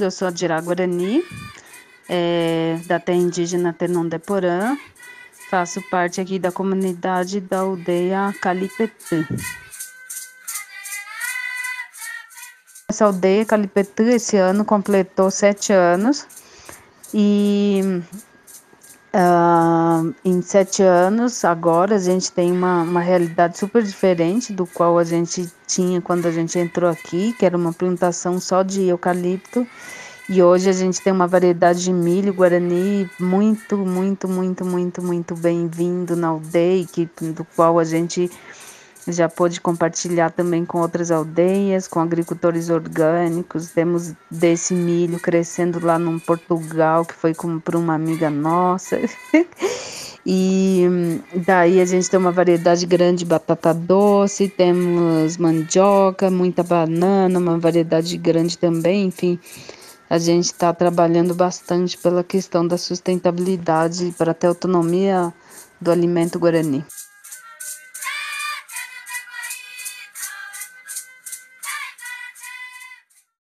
eu sou a Dirá Guarani, é, da terra indígena Tenondeporã, faço parte aqui da comunidade da aldeia Calipetã. Essa aldeia Calipetã esse ano completou sete anos e uh, em sete anos agora a gente tem uma, uma realidade super diferente do qual a gente tinha quando a gente entrou aqui, que era uma plantação só de eucalipto. E hoje a gente tem uma variedade de milho guarani muito, muito, muito, muito, muito bem-vindo na aldeia, que, do qual a gente já pôde compartilhar também com outras aldeias, com agricultores orgânicos. Temos desse milho crescendo lá no Portugal, que foi para uma amiga nossa. e daí a gente tem uma variedade grande de batata doce, temos mandioca, muita banana, uma variedade grande também, enfim a gente está trabalhando bastante pela questão da sustentabilidade para ter autonomia do alimento guarani.